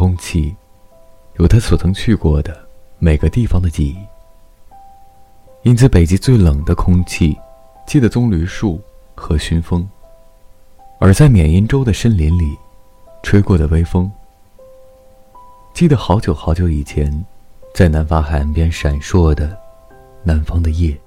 空气有他所曾去过的每个地方的记忆。因此北极最冷的空气记得棕榈树和熏风。而在缅因州的森林里吹过的微风。记得好久好久以前在南法海岸边闪烁的南方的夜。